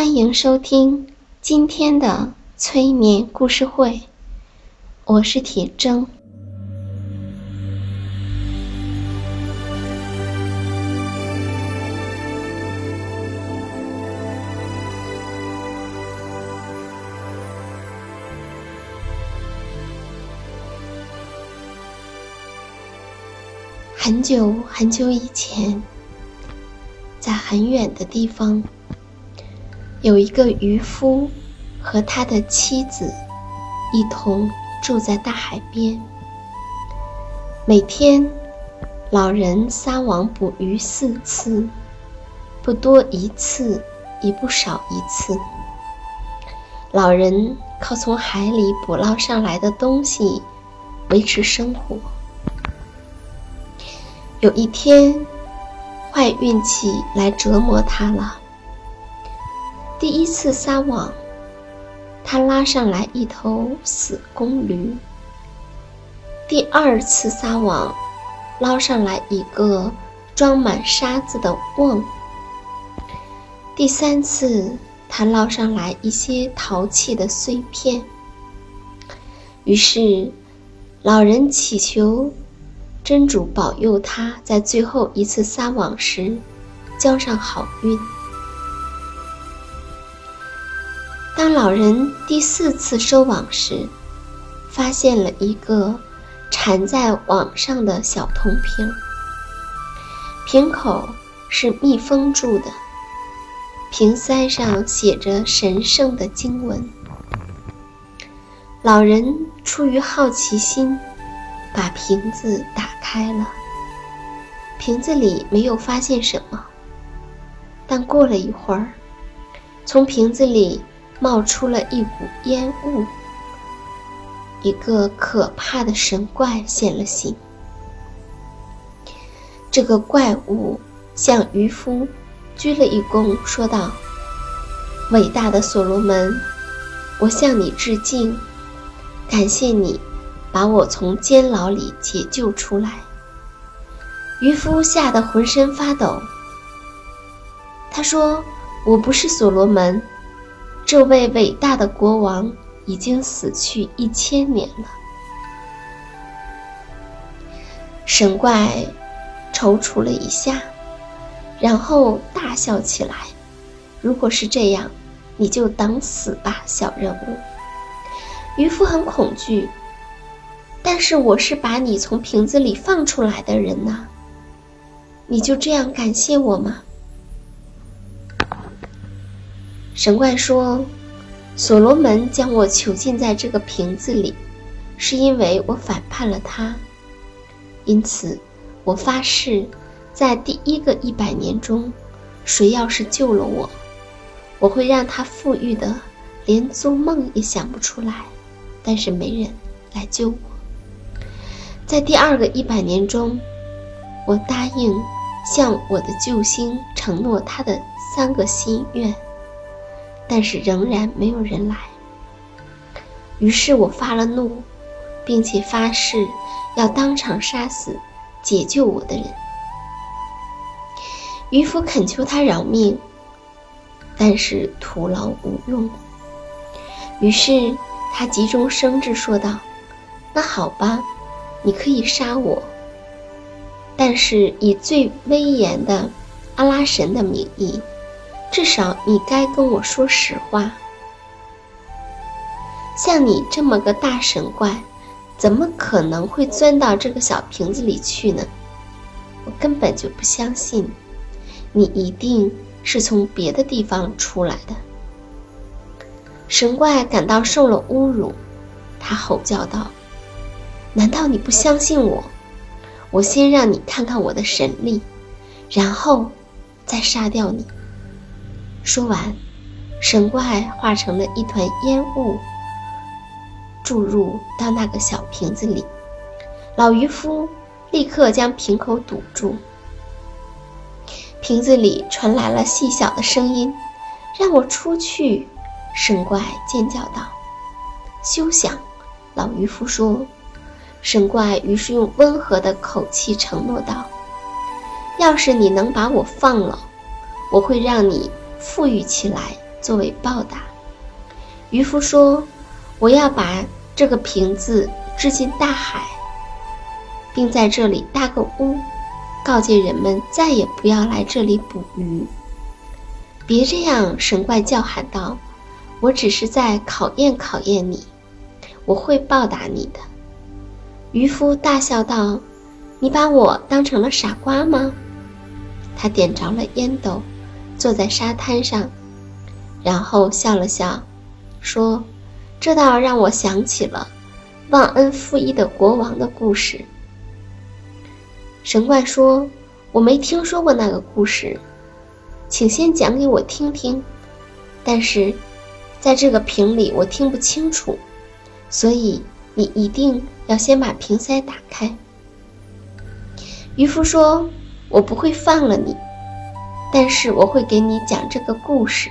欢迎收听今天的催眠故事会，我是铁铮。很久很久以前，在很远的地方。有一个渔夫和他的妻子一同住在大海边。每天，老人撒网捕鱼四次，不多一次，也不少一次。老人靠从海里捕捞上来的东西维持生活。有一天，坏运气来折磨他了。第一次撒网，他拉上来一头死公驴。第二次撒网，捞上来一个装满沙子的瓮。第三次，他捞上来一些陶器的碎片。于是，老人祈求真主保佑他在最后一次撒网时交上好运。当老人第四次收网时，发现了一个缠在网上的小铜瓶，瓶口是密封住的，瓶塞上写着神圣的经文。老人出于好奇心，把瓶子打开了，瓶子里没有发现什么，但过了一会儿，从瓶子里。冒出了一股烟雾，一个可怕的神怪现了形。这个怪物向渔夫鞠了一躬，说道：“伟大的所罗门，我向你致敬，感谢你把我从监牢里解救出来。”渔夫吓得浑身发抖。他说：“我不是所罗门。”这位伟大的国王已经死去一千年了。神怪踌躇了一下，然后大笑起来。如果是这样，你就等死吧，小人物。渔夫很恐惧，但是我是把你从瓶子里放出来的人呐。你就这样感谢我吗？神怪说：“所罗门将我囚禁在这个瓶子里，是因为我反叛了他。因此，我发誓，在第一个一百年中，谁要是救了我，我会让他富裕的连做梦也想不出来。但是没人来救我。在第二个一百年中，我答应向我的救星承诺他的三个心愿，但是仍然没有人来。于是我发了怒，并且发誓要当场杀死解救我的人。渔夫恳求他饶命，但是徒劳无用。于是他急中生智说道：“那好吧。”你可以杀我，但是以最威严的阿拉神的名义，至少你该跟我说实话。像你这么个大神怪，怎么可能会钻到这个小瓶子里去呢？我根本就不相信，你一定是从别的地方出来的。神怪感到受了侮辱，他吼叫道。难道你不相信我？我先让你看看我的神力，然后再杀掉你。说完，神怪化成了一团烟雾，注入到那个小瓶子里。老渔夫立刻将瓶口堵住。瓶子里传来了细小的声音：“让我出去！”神怪尖叫道。“休想！”老渔夫说。神怪于是用温和的口气承诺道：“要是你能把我放了，我会让你富裕起来作为报答。”渔夫说：“我要把这个瓶子掷进大海，并在这里搭个屋，告诫人们再也不要来这里捕鱼。”别这样！神怪叫喊道：“我只是在考验考验你，我会报答你的。”渔夫大笑道：“你把我当成了傻瓜吗？”他点着了烟斗，坐在沙滩上，然后笑了笑，说：“这倒让我想起了忘恩负义的国王的故事。”神怪说：“我没听说过那个故事，请先讲给我听听。但是，在这个瓶里我听不清楚，所以。”你一定要先把瓶塞打开。渔夫说：“我不会放了你，但是我会给你讲这个故事。”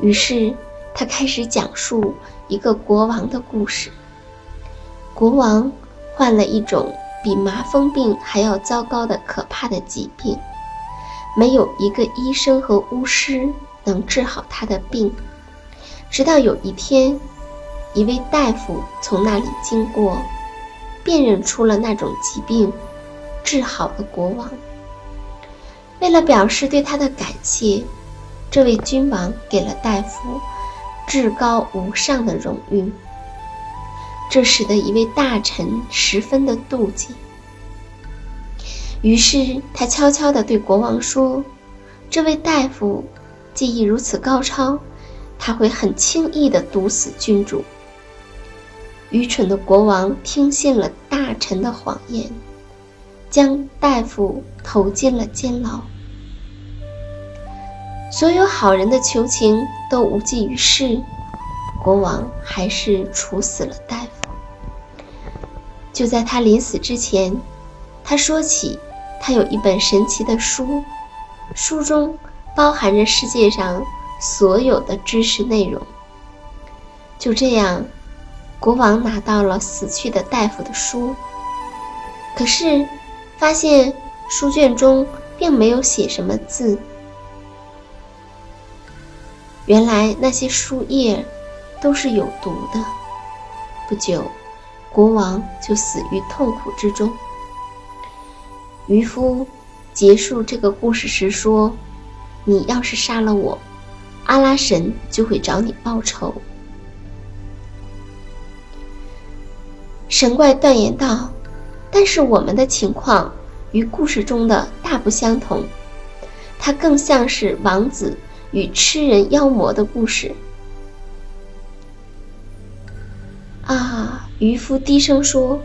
于是他开始讲述一个国王的故事。国王患了一种比麻风病还要糟糕的可怕的疾病，没有一个医生和巫师能治好他的病，直到有一天。一位大夫从那里经过，辨认出了那种疾病，治好了国王。为了表示对他的感谢，这位君王给了大夫至高无上的荣誉。这使得一位大臣十分的妒忌。于是他悄悄地对国王说：“这位大夫技艺如此高超，他会很轻易地毒死君主。”愚蠢的国王听信了大臣的谎言，将大夫投进了监牢。所有好人的求情都无济于事，国王还是处死了大夫。就在他临死之前，他说起他有一本神奇的书，书中包含着世界上所有的知识内容。就这样。国王拿到了死去的大夫的书，可是发现书卷中并没有写什么字。原来那些书页都是有毒的。不久，国王就死于痛苦之中。渔夫结束这个故事时说：“你要是杀了我，阿拉神就会找你报仇。”神怪断言道：“但是我们的情况与故事中的大不相同，它更像是王子与吃人妖魔的故事。”啊！渔夫低声说：“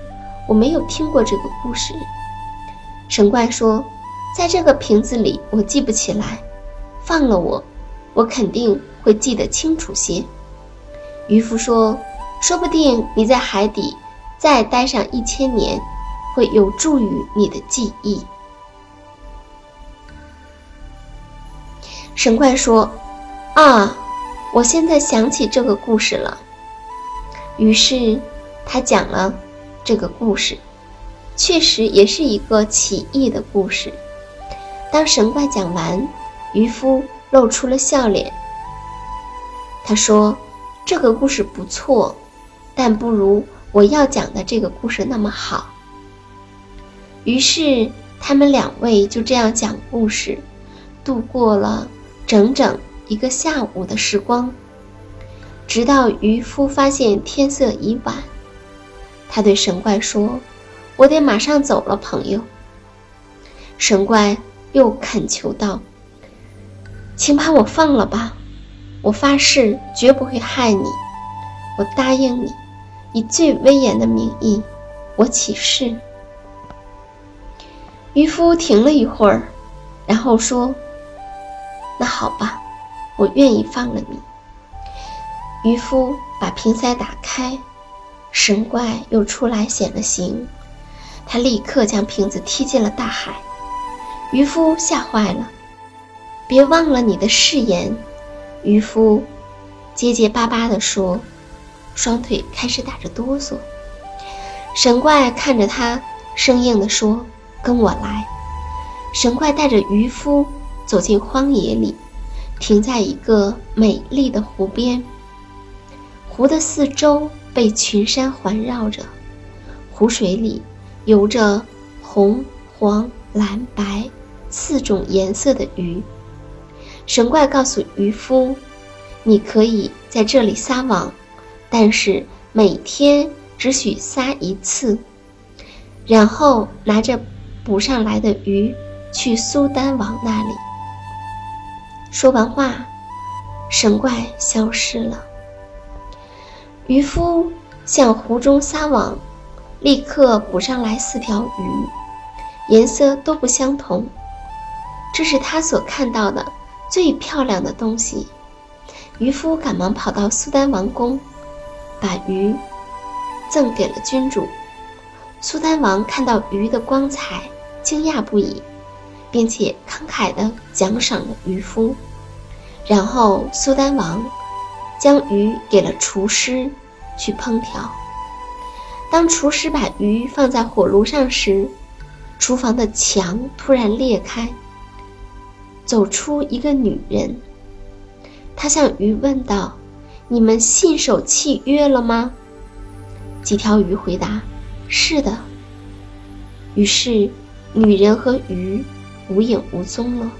我没有听过这个故事。”神怪说：“在这个瓶子里，我记不起来。放了我，我肯定会记得清楚些。”渔夫说：“说不定你在海底。”再待上一千年，会有助于你的记忆。”神怪说：“啊，我现在想起这个故事了。”于是他讲了这个故事，确实也是一个奇异的故事。当神怪讲完，渔夫露出了笑脸。他说：“这个故事不错，但不如我要讲的这个故事那么好。”于是他们两位就这样讲故事，度过了整整一个下午的时光。直到渔夫发现天色已晚，他对神怪说：“我得马上走了，朋友。”神怪。又恳求道：“请把我放了吧，我发誓绝不会害你。我答应你，以最威严的名义，我起誓。”渔夫停了一会儿，然后说：“那好吧，我愿意放了你。”渔夫把瓶塞打开，神怪又出来显了形，他立刻将瓶子踢进了大海。渔夫吓坏了，别忘了你的誓言。渔夫结结巴巴地说，双腿开始打着哆嗦。神怪看着他，生硬地说：“跟我来。”神怪带着渔夫走进荒野里，停在一个美丽的湖边。湖的四周被群山环绕着，湖水里游着红、黄、蓝、白。四种颜色的鱼。神怪告诉渔夫：“你可以在这里撒网，但是每天只许撒一次。然后拿着捕上来的鱼去苏丹王那里。”说完话，神怪消失了。渔夫向湖中撒网，立刻捕上来四条鱼，颜色都不相同。这是他所看到的最漂亮的东西。渔夫赶忙跑到苏丹王宫，把鱼赠给了君主。苏丹王看到鱼的光彩，惊讶不已，并且慷慨地奖赏了渔夫。然后苏丹王将鱼给了厨师去烹调。当厨师把鱼放在火炉上时，厨房的墙突然裂开。走出一个女人，她向鱼问道：“你们信守契约了吗？”几条鱼回答：“是的。”于是，女人和鱼无影无踪了。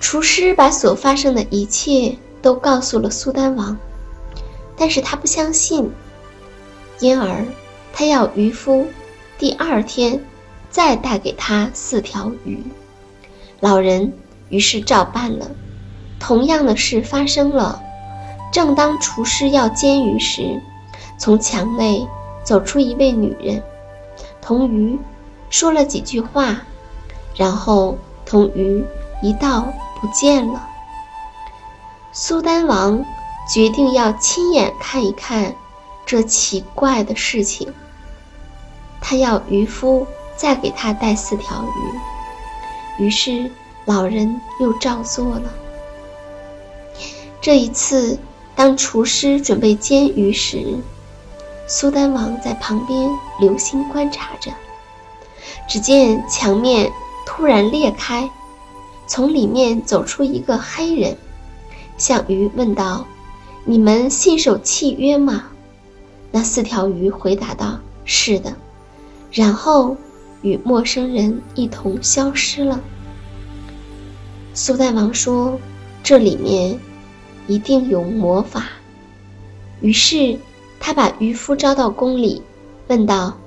厨师把所发生的一切都告诉了苏丹王，但是他不相信，因而他要渔夫第二天再带给他四条鱼。老人于是照办了，同样的事发生了。正当厨师要煎鱼时，从墙内走出一位女人，同鱼说了几句话，然后同鱼一道不见了。苏丹王决定要亲眼看一看这奇怪的事情。他要渔夫再给他带四条鱼。于是，老人又照做了。这一次，当厨师准备煎鱼时，苏丹王在旁边留心观察着。只见墙面突然裂开，从里面走出一个黑人，向鱼问道：“你们信守契约吗？”那四条鱼回答道：“是的。”然后。与陌生人一同消失了。苏丹王说：“这里面一定有魔法。”于是他把渔夫招到宫里，问道：“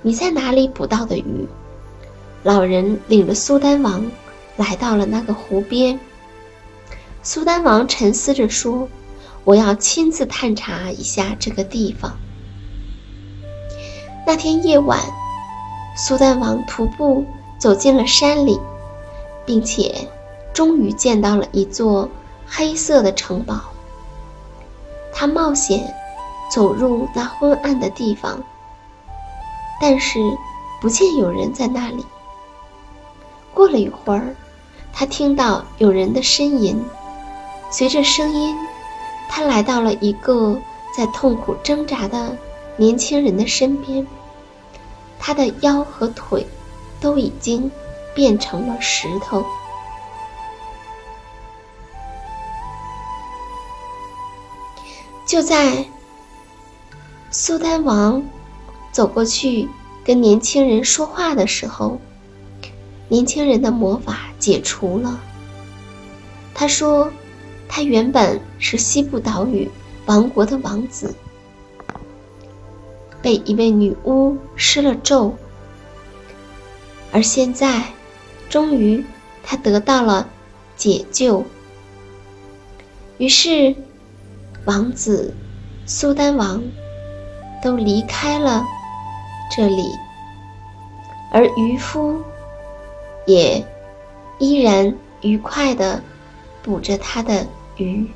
你在哪里捕到的鱼？”老人领着苏丹王来到了那个湖边。苏丹王沉思着说：“我要亲自探查一下这个地方。”那天夜晚。苏丹王徒步走进了山里，并且终于见到了一座黑色的城堡。他冒险走入那昏暗的地方，但是不见有人在那里。过了一会儿，他听到有人的呻吟，随着声音，他来到了一个在痛苦挣扎的年轻人的身边。他的腰和腿都已经变成了石头。就在苏丹王走过去跟年轻人说话的时候，年轻人的魔法解除了。他说：“他原本是西部岛屿王国的王子，被一位女巫施了咒，而现在，终于他得到了解救。于是。”王子、苏丹王都离开了这里，而渔夫也依然愉快地捕着他的鱼。